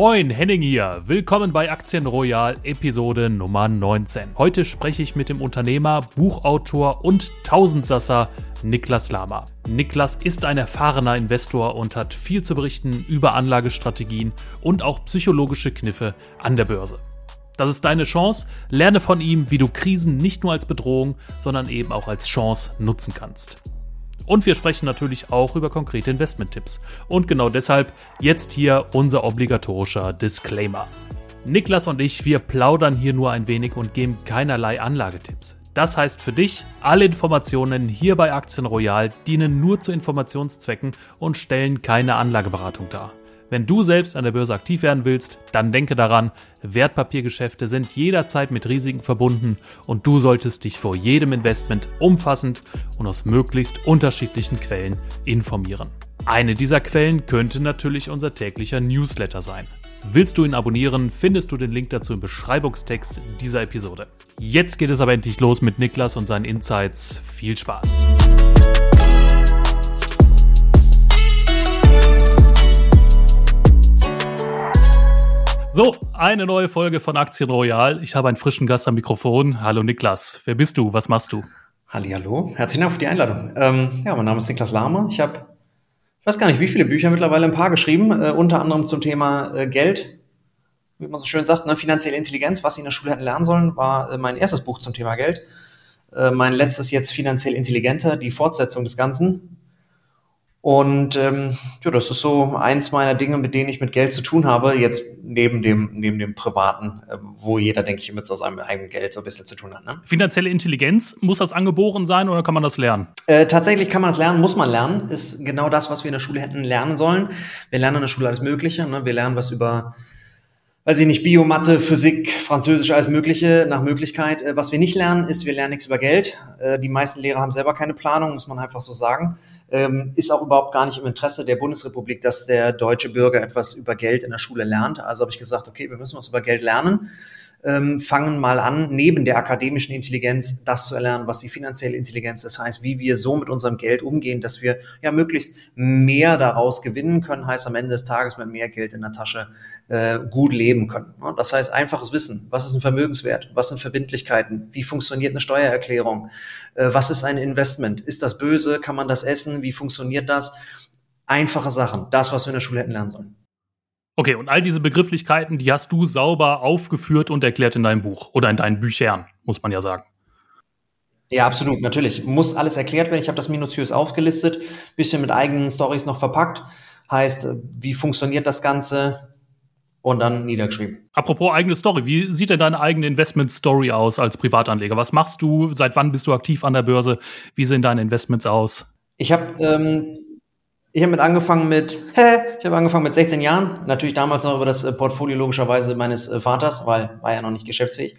Moin, Henning hier. Willkommen bei Aktien Royal Episode Nummer 19. Heute spreche ich mit dem Unternehmer, Buchautor und Tausendsasser Niklas Lama. Niklas ist ein erfahrener Investor und hat viel zu berichten über Anlagestrategien und auch psychologische Kniffe an der Börse. Das ist deine Chance. Lerne von ihm, wie du Krisen nicht nur als Bedrohung, sondern eben auch als Chance nutzen kannst. Und wir sprechen natürlich auch über konkrete Investment-Tipps. Und genau deshalb jetzt hier unser obligatorischer Disclaimer. Niklas und ich, wir plaudern hier nur ein wenig und geben keinerlei Anlagetipps. Das heißt für dich, alle Informationen hier bei Aktien Royal dienen nur zu Informationszwecken und stellen keine Anlageberatung dar. Wenn du selbst an der Börse aktiv werden willst, dann denke daran, Wertpapiergeschäfte sind jederzeit mit Risiken verbunden und du solltest dich vor jedem Investment umfassend und aus möglichst unterschiedlichen Quellen informieren. Eine dieser Quellen könnte natürlich unser täglicher Newsletter sein. Willst du ihn abonnieren, findest du den Link dazu im Beschreibungstext dieser Episode. Jetzt geht es aber endlich los mit Niklas und seinen Insights. Viel Spaß! So, eine neue Folge von Aktien Royal. Ich habe einen frischen Gast am Mikrofon. Hallo Niklas, wer bist du? Was machst du? Hallo, herzlichen Dank für die Einladung. Ähm, ja, mein Name ist Niklas Lahmer. Ich habe, ich weiß gar nicht, wie viele Bücher mittlerweile ein paar geschrieben, äh, unter anderem zum Thema äh, Geld, wie man so schön sagt, ne, finanzielle Intelligenz, was Sie in der Schule hätten lernen sollen, war äh, mein erstes Buch zum Thema Geld. Äh, mein letztes jetzt finanziell intelligenter, die Fortsetzung des Ganzen. Und ähm, ja, das ist so eins meiner Dinge, mit denen ich mit Geld zu tun habe, jetzt neben dem, neben dem Privaten, äh, wo jeder, denke ich, mit so seinem eigenen Geld so ein bisschen zu tun hat. Ne? Finanzielle Intelligenz, muss das angeboren sein oder kann man das lernen? Äh, tatsächlich kann man das lernen, muss man lernen. Ist genau das, was wir in der Schule hätten lernen sollen. Wir lernen in der Schule alles Mögliche. Ne? Wir lernen was über weiß ich nicht, Bio, Mathe, Physik, Französisch, alles Mögliche nach Möglichkeit. Äh, was wir nicht lernen, ist, wir lernen nichts über Geld. Äh, die meisten Lehrer haben selber keine Planung, muss man einfach so sagen. Ähm, ist auch überhaupt gar nicht im Interesse der Bundesrepublik, dass der deutsche Bürger etwas über Geld in der Schule lernt. Also habe ich gesagt, okay, wir müssen was über Geld lernen ähm, fangen mal an, neben der akademischen Intelligenz das zu erlernen, was die finanzielle Intelligenz, das heißt, wie wir so mit unserem Geld umgehen, dass wir ja möglichst mehr daraus gewinnen können, heißt am Ende des Tages mit mehr Geld in der Tasche äh, gut leben können. Das heißt, einfaches Wissen, was ist ein Vermögenswert, was sind Verbindlichkeiten, wie funktioniert eine Steuererklärung, äh, was ist ein Investment, ist das böse, kann man das essen, wie funktioniert das? Einfache Sachen, das, was wir in der Schule hätten lernen sollen. Okay, und all diese Begrifflichkeiten, die hast du sauber aufgeführt und erklärt in deinem Buch oder in deinen Büchern, muss man ja sagen. Ja, absolut, natürlich. Muss alles erklärt werden. Ich habe das minutiös aufgelistet, bisschen mit eigenen Stories noch verpackt. Heißt, wie funktioniert das Ganze? Und dann niedergeschrieben. Apropos eigene Story, wie sieht denn deine eigene Investment-Story aus als Privatanleger? Was machst du? Seit wann bist du aktiv an der Börse? Wie sehen deine Investments aus? Ich habe ähm, ich habe mit angefangen mit, hä, ich habe angefangen mit 16 Jahren, natürlich damals noch über das äh, Portfolio logischerweise meines äh, Vaters, weil war ja noch nicht geschäftsfähig.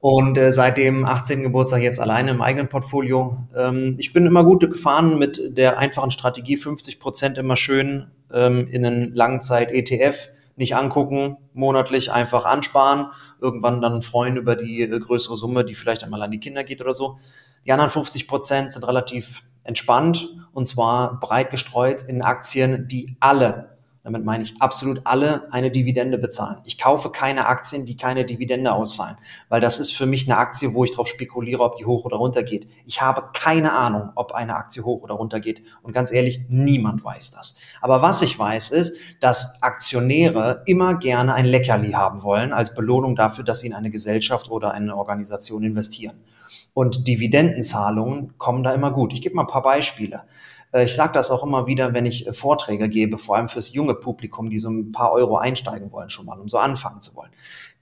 Und äh, seit dem 18. Geburtstag jetzt alleine im eigenen Portfolio. Ähm, ich bin immer gut gefahren mit der einfachen Strategie, 50 Prozent immer schön ähm, in einen Langzeit-ETF nicht angucken, monatlich einfach ansparen, irgendwann dann freuen über die äh, größere Summe, die vielleicht einmal an die Kinder geht oder so. Die anderen 50 Prozent sind relativ entspannt und zwar breit gestreut in Aktien, die alle, damit meine ich absolut alle, eine Dividende bezahlen. Ich kaufe keine Aktien, die keine Dividende auszahlen, weil das ist für mich eine Aktie, wo ich darauf spekuliere, ob die hoch oder runter geht. Ich habe keine Ahnung, ob eine Aktie hoch oder runter geht und ganz ehrlich, niemand weiß das. Aber was ich weiß ist, dass Aktionäre immer gerne ein Leckerli haben wollen als Belohnung dafür, dass sie in eine Gesellschaft oder eine Organisation investieren. Und Dividendenzahlungen kommen da immer gut. Ich gebe mal ein paar Beispiele. Äh, ich sage das auch immer wieder, wenn ich äh, Vorträge gebe, vor allem fürs junge Publikum, die so ein paar Euro einsteigen wollen schon mal, um so anfangen zu wollen.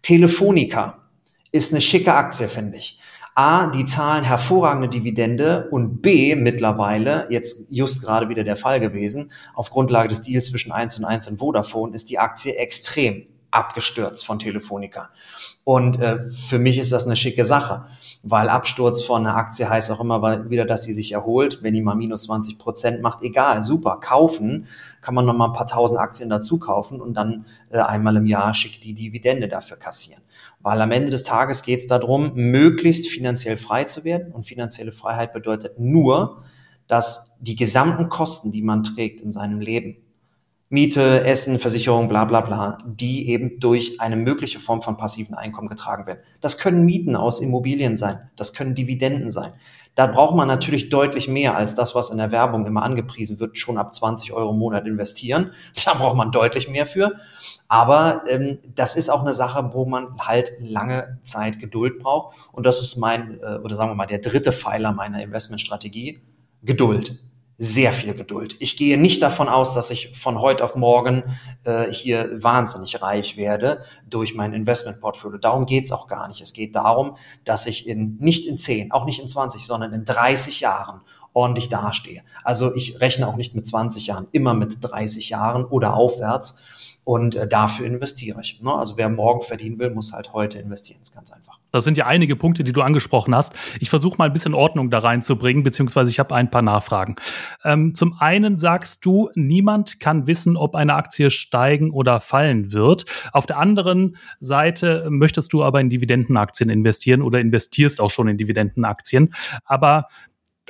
Telefonica ist eine schicke Aktie, finde ich. A, die zahlen hervorragende Dividende und B, mittlerweile, jetzt just gerade wieder der Fall gewesen, auf Grundlage des Deals zwischen 1 und 1 und Vodafone ist die Aktie extrem abgestürzt von Telefonica. Und äh, für mich ist das eine schicke Sache, weil Absturz von einer Aktie heißt auch immer wieder, dass sie sich erholt. Wenn die mal minus 20 Prozent macht, egal, super, kaufen, kann man noch mal ein paar tausend Aktien dazu kaufen und dann äh, einmal im Jahr schick die Dividende dafür kassieren. Weil am Ende des Tages geht es darum, möglichst finanziell frei zu werden. Und finanzielle Freiheit bedeutet nur, dass die gesamten Kosten, die man trägt in seinem Leben, Miete, Essen, Versicherung, bla bla bla, die eben durch eine mögliche Form von passiven Einkommen getragen werden. Das können Mieten aus Immobilien sein, das können Dividenden sein. Da braucht man natürlich deutlich mehr als das, was in der Werbung immer angepriesen wird, schon ab 20 Euro im Monat investieren. Da braucht man deutlich mehr für. Aber ähm, das ist auch eine Sache, wo man halt lange Zeit Geduld braucht. Und das ist mein, äh, oder sagen wir mal, der dritte Pfeiler meiner Investmentstrategie, Geduld sehr viel Geduld. Ich gehe nicht davon aus, dass ich von heute auf morgen äh, hier wahnsinnig reich werde durch mein Investmentportfolio. Darum geht's auch gar nicht. Es geht darum, dass ich in nicht in 10, auch nicht in 20, sondern in 30 Jahren ordentlich dastehe. Also ich rechne auch nicht mit 20 Jahren, immer mit 30 Jahren oder aufwärts. Und äh, dafür investiere ich. Ne? Also wer morgen verdienen will, muss halt heute investieren. Das ist ganz einfach. Das sind ja einige Punkte, die du angesprochen hast. Ich versuche mal ein bisschen Ordnung da reinzubringen, beziehungsweise ich habe ein paar Nachfragen. Ähm, zum einen sagst du, niemand kann wissen, ob eine Aktie steigen oder fallen wird. Auf der anderen Seite möchtest du aber in Dividendenaktien investieren oder investierst auch schon in Dividendenaktien. Aber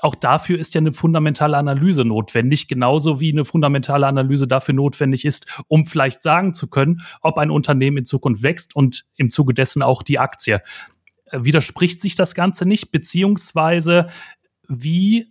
auch dafür ist ja eine fundamentale Analyse notwendig, genauso wie eine fundamentale Analyse dafür notwendig ist, um vielleicht sagen zu können, ob ein Unternehmen in Zukunft wächst und im Zuge dessen auch die Aktie. Äh, widerspricht sich das Ganze nicht, beziehungsweise wie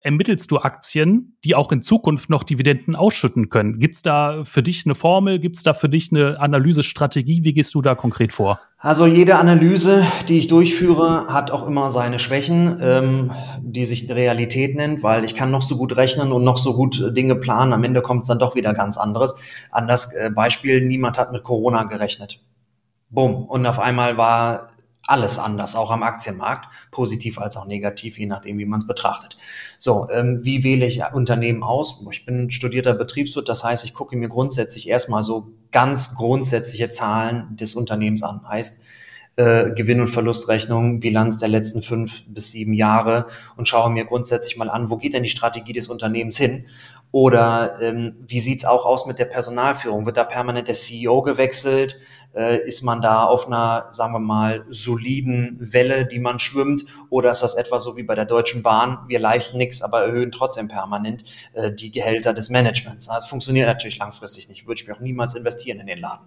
ermittelst du Aktien, die auch in Zukunft noch Dividenden ausschütten können? Gibt es da für dich eine Formel? Gibt es da für dich eine Analysestrategie? Wie gehst du da konkret vor? Also jede Analyse, die ich durchführe, hat auch immer seine Schwächen, ähm, die sich Realität nennt, weil ich kann noch so gut rechnen und noch so gut äh, Dinge planen. Am Ende kommt es dann doch wieder ganz anderes. An das äh, Beispiel, niemand hat mit Corona gerechnet. Bumm. Und auf einmal war alles anders, auch am Aktienmarkt, positiv als auch negativ, je nachdem, wie man es betrachtet. So, ähm, wie wähle ich Unternehmen aus? Ich bin studierter Betriebswirt, das heißt, ich gucke mir grundsätzlich erstmal so ganz grundsätzliche Zahlen des Unternehmens an. Heißt, äh, Gewinn- und Verlustrechnung, Bilanz der letzten fünf bis sieben Jahre und schaue mir grundsätzlich mal an, wo geht denn die Strategie des Unternehmens hin? Oder ähm, wie sieht's auch aus mit der Personalführung? Wird da permanent der CEO gewechselt? Äh, ist man da auf einer, sagen wir mal, soliden Welle, die man schwimmt? Oder ist das etwa so wie bei der Deutschen Bahn? Wir leisten nichts, aber erhöhen trotzdem permanent äh, die Gehälter des Managements. Das funktioniert natürlich langfristig nicht. Würde ich mir auch niemals investieren in den Laden.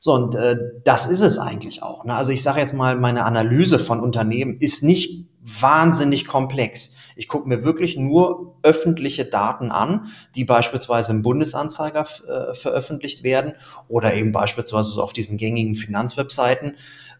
So, und äh, das ist es eigentlich auch. Ne? Also ich sage jetzt mal, meine Analyse von Unternehmen ist nicht wahnsinnig komplex. Ich gucke mir wirklich nur öffentliche Daten an, die beispielsweise im Bundesanzeiger äh, veröffentlicht werden oder eben beispielsweise so auf diesen gängigen Finanzwebseiten.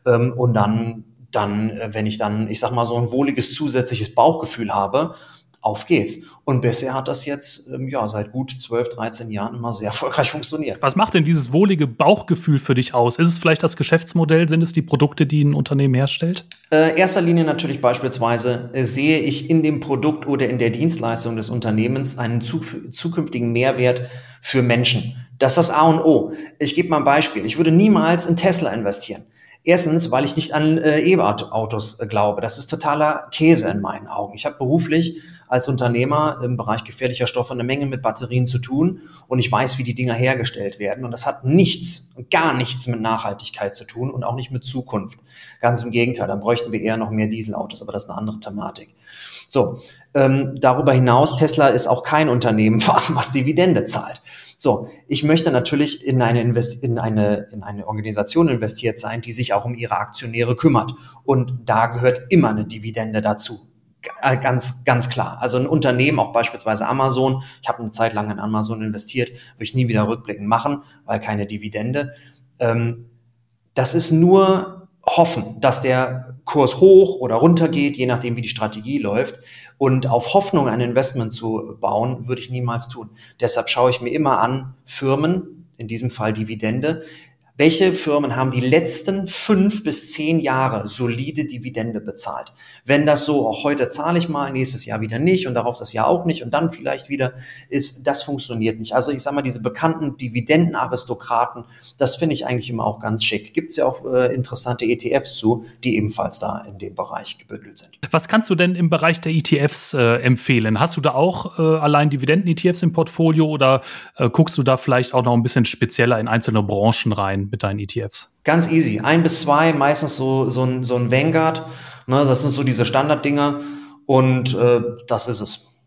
Ähm, und dann, dann, äh, wenn ich dann, ich sag mal, so ein wohliges zusätzliches Bauchgefühl habe, auf geht's. Und bisher hat das jetzt ähm, ja seit gut 12, 13 Jahren immer sehr erfolgreich funktioniert. Was macht denn dieses wohlige Bauchgefühl für dich aus? Ist es vielleicht das Geschäftsmodell? Sind es die Produkte, die ein Unternehmen herstellt? Äh, erster Linie natürlich beispielsweise äh, sehe ich in dem Produkt oder in der Dienstleistung des Unternehmens einen zu, zukünftigen Mehrwert für Menschen. Das ist das A und O. Ich gebe mal ein Beispiel. Ich würde niemals in Tesla investieren. Erstens, weil ich nicht an äh, E-Autos äh, glaube. Das ist totaler Käse in meinen Augen. Ich habe beruflich als Unternehmer im Bereich gefährlicher Stoffe eine Menge mit Batterien zu tun und ich weiß, wie die Dinger hergestellt werden. Und das hat nichts, gar nichts mit Nachhaltigkeit zu tun und auch nicht mit Zukunft. Ganz im Gegenteil, dann bräuchten wir eher noch mehr Dieselautos, aber das ist eine andere Thematik. So, ähm, darüber hinaus, Tesla ist auch kein Unternehmen, was Dividende zahlt. So, ich möchte natürlich in eine, Invest in eine, in eine Organisation investiert sein, die sich auch um ihre Aktionäre kümmert. Und da gehört immer eine Dividende dazu. Äh, ganz, ganz klar. Also ein Unternehmen, auch beispielsweise Amazon, ich habe eine Zeit lang in Amazon investiert, würde ich nie wieder rückblickend machen, weil keine Dividende. Ähm, das ist nur hoffen, dass der Kurs hoch oder runter geht, je nachdem, wie die Strategie läuft. Und auf Hoffnung ein Investment zu bauen, würde ich niemals tun. Deshalb schaue ich mir immer an, Firmen, in diesem Fall Dividende, welche Firmen haben die letzten fünf bis zehn Jahre solide Dividende bezahlt? Wenn das so, auch heute zahle ich mal, nächstes Jahr wieder nicht und darauf das Jahr auch nicht und dann vielleicht wieder, ist, das funktioniert nicht. Also ich sage mal, diese bekannten Dividendenaristokraten, das finde ich eigentlich immer auch ganz schick. Gibt es ja auch äh, interessante ETFs zu, die ebenfalls da in dem Bereich gebündelt sind. Was kannst du denn im Bereich der ETFs äh, empfehlen? Hast du da auch äh, allein Dividenden-ETFs im Portfolio oder äh, guckst du da vielleicht auch noch ein bisschen spezieller in einzelne Branchen rein? Mit deinen ETFs? Ganz easy. Ein bis zwei, meistens so, so, ein, so ein Vanguard. Ne, das sind so diese Standarddinger und äh, das ist es.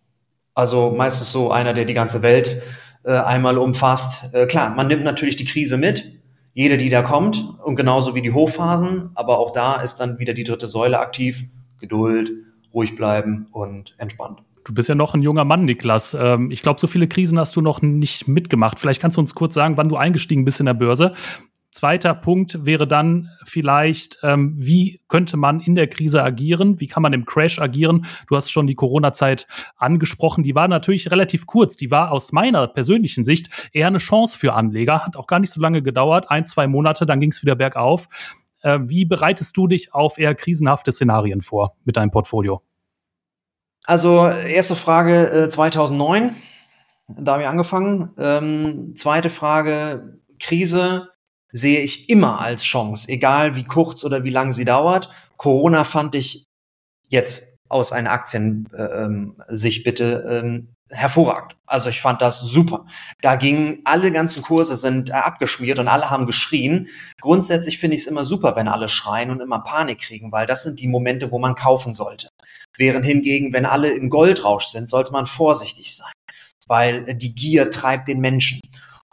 Also meistens so einer, der die ganze Welt äh, einmal umfasst. Äh, klar, man nimmt natürlich die Krise mit, jede, die da kommt, und genauso wie die Hochphasen, aber auch da ist dann wieder die dritte Säule aktiv. Geduld, ruhig bleiben und entspannt. Du bist ja noch ein junger Mann, Niklas. Ähm, ich glaube, so viele Krisen hast du noch nicht mitgemacht. Vielleicht kannst du uns kurz sagen, wann du eingestiegen bist in der Börse. Zweiter Punkt wäre dann vielleicht, ähm, wie könnte man in der Krise agieren? Wie kann man im Crash agieren? Du hast schon die Corona-Zeit angesprochen. Die war natürlich relativ kurz. Die war aus meiner persönlichen Sicht eher eine Chance für Anleger. Hat auch gar nicht so lange gedauert. Ein, zwei Monate, dann ging es wieder bergauf. Äh, wie bereitest du dich auf eher krisenhafte Szenarien vor mit deinem Portfolio? Also, erste Frage äh, 2009. Da habe ich angefangen. Ähm, zweite Frage, Krise sehe ich immer als Chance, egal wie kurz oder wie lang sie dauert. Corona fand ich jetzt aus einer Aktiensicht äh, ähm, bitte ähm, hervorragend. Also ich fand das super. Da gingen alle ganzen Kurse sind äh, abgeschmiert und alle haben geschrien. Grundsätzlich finde ich es immer super, wenn alle schreien und immer Panik kriegen, weil das sind die Momente, wo man kaufen sollte. Während hingegen, wenn alle im Goldrausch sind, sollte man vorsichtig sein, weil die Gier treibt den Menschen.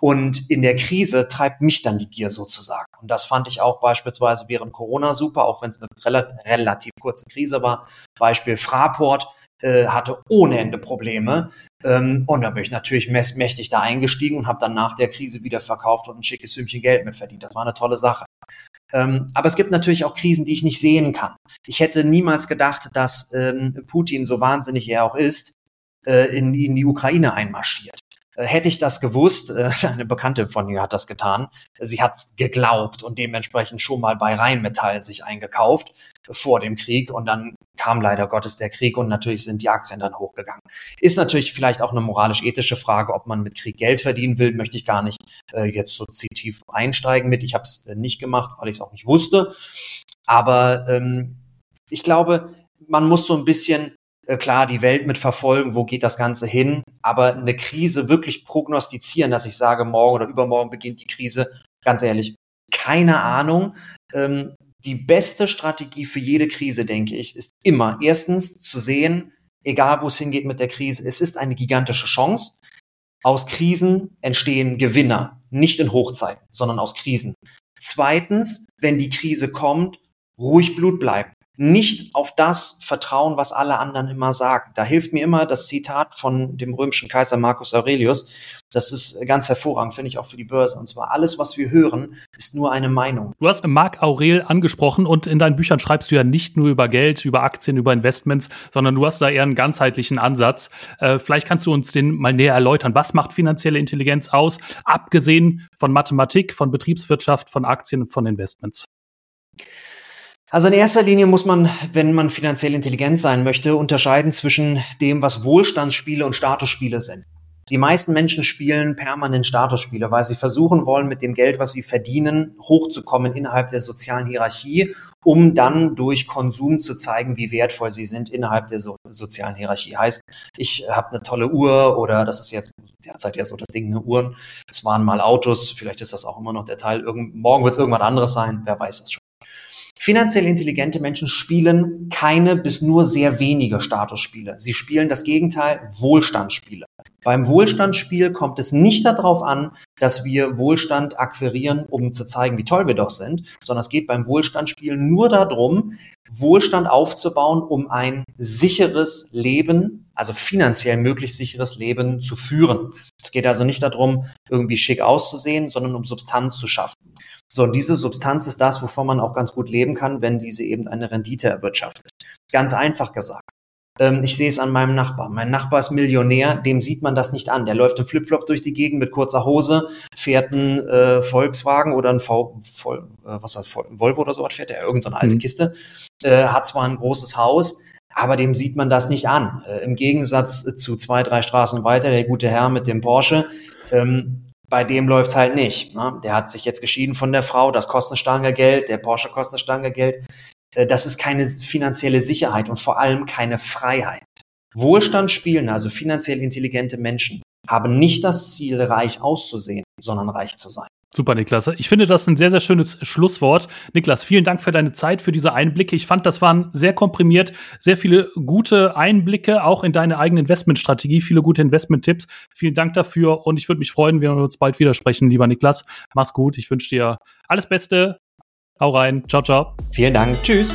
Und in der Krise treibt mich dann die Gier sozusagen. Und das fand ich auch beispielsweise während Corona super, auch wenn es eine rel relativ kurze Krise war. Beispiel Fraport äh, hatte ohne Ende Probleme. Ähm, und da bin ich natürlich mächtig da eingestiegen und habe dann nach der Krise wieder verkauft und ein schickes Sümmchen Geld mitverdient. Das war eine tolle Sache. Ähm, aber es gibt natürlich auch Krisen, die ich nicht sehen kann. Ich hätte niemals gedacht, dass ähm, Putin, so wahnsinnig er auch ist, äh, in, in die Ukraine einmarschiert. Äh, hätte ich das gewusst, äh, eine Bekannte von mir hat das getan, sie hat geglaubt und dementsprechend schon mal bei Rheinmetall sich eingekauft vor dem Krieg und dann kam leider Gottes der Krieg und natürlich sind die Aktien dann hochgegangen. Ist natürlich vielleicht auch eine moralisch-ethische Frage, ob man mit Krieg Geld verdienen will, möchte ich gar nicht äh, jetzt so tief einsteigen mit. Ich habe es äh, nicht gemacht, weil ich es auch nicht wusste. Aber ähm, ich glaube, man muss so ein bisschen klar die Welt mit verfolgen, wo geht das Ganze hin, aber eine Krise wirklich prognostizieren, dass ich sage, morgen oder übermorgen beginnt die Krise, ganz ehrlich, keine Ahnung. Ähm, die beste Strategie für jede Krise, denke ich, ist immer erstens zu sehen, egal wo es hingeht mit der Krise, es ist eine gigantische Chance. Aus Krisen entstehen Gewinner, nicht in Hochzeiten, sondern aus Krisen. Zweitens, wenn die Krise kommt, ruhig Blut bleiben nicht auf das vertrauen, was alle anderen immer sagen. Da hilft mir immer das Zitat von dem römischen Kaiser Marcus Aurelius. Das ist ganz hervorragend, finde ich auch für die Börse. Und zwar alles, was wir hören, ist nur eine Meinung. Du hast Marc Aurel angesprochen und in deinen Büchern schreibst du ja nicht nur über Geld, über Aktien, über Investments, sondern du hast da eher einen ganzheitlichen Ansatz. Äh, vielleicht kannst du uns den mal näher erläutern. Was macht finanzielle Intelligenz aus, abgesehen von Mathematik, von Betriebswirtschaft, von Aktien, von Investments? Also in erster Linie muss man, wenn man finanziell intelligent sein möchte, unterscheiden zwischen dem, was Wohlstandsspiele und Statusspiele sind. Die meisten Menschen spielen permanent Statusspiele, weil sie versuchen wollen, mit dem Geld, was sie verdienen, hochzukommen innerhalb der sozialen Hierarchie, um dann durch Konsum zu zeigen, wie wertvoll sie sind innerhalb der so sozialen Hierarchie. Heißt, ich habe eine tolle Uhr oder das ist jetzt derzeit ja so das Ding, eine Uhren. Es waren mal Autos, vielleicht ist das auch immer noch der Teil. Irgend morgen wird es irgendwas anderes sein, wer weiß das schon. Finanziell intelligente Menschen spielen keine bis nur sehr wenige Statusspiele. Sie spielen das Gegenteil, Wohlstandsspiele. Beim Wohlstandsspiel kommt es nicht darauf an, dass wir Wohlstand akquirieren, um zu zeigen, wie toll wir doch sind, sondern es geht beim Wohlstandsspiel nur darum, Wohlstand aufzubauen, um ein sicheres Leben, also finanziell möglichst sicheres Leben zu führen. Es geht also nicht darum, irgendwie schick auszusehen, sondern um Substanz zu schaffen. So, und diese Substanz ist das, wovon man auch ganz gut leben kann, wenn diese eben eine Rendite erwirtschaftet. Ganz einfach gesagt. Ähm, ich sehe es an meinem Nachbar. Mein Nachbar ist Millionär, dem sieht man das nicht an. Der läuft im Flipflop durch die Gegend mit kurzer Hose, fährt einen äh, Volkswagen oder ein v, Vol, äh, was heißt, Volvo oder sowas fährt er, irgendeine so alte mhm. Kiste, äh, hat zwar ein großes Haus, aber dem sieht man das nicht an. Äh, Im Gegensatz zu zwei, drei Straßen weiter, der gute Herr mit dem Porsche, ähm, bei dem läuft's halt nicht. Ne? Der hat sich jetzt geschieden von der Frau, das kostet eine Stange Geld, der Porsche kostet eine Stange Geld. Äh, das ist keine finanzielle Sicherheit und vor allem keine Freiheit. Wohlstand spielen, also finanziell intelligente Menschen, haben nicht das Ziel, reich auszusehen, sondern reich zu sein. Super, Niklas. Ich finde das ein sehr, sehr schönes Schlusswort. Niklas, vielen Dank für deine Zeit, für diese Einblicke. Ich fand, das waren sehr komprimiert, sehr viele gute Einblicke, auch in deine eigene Investmentstrategie, viele gute Investment-Tipps. Vielen Dank dafür und ich würde mich freuen, wenn wir uns bald wieder sprechen, lieber Niklas. Mach's gut. Ich wünsche dir alles Beste. Hau rein. Ciao, ciao. Vielen Dank. Tschüss.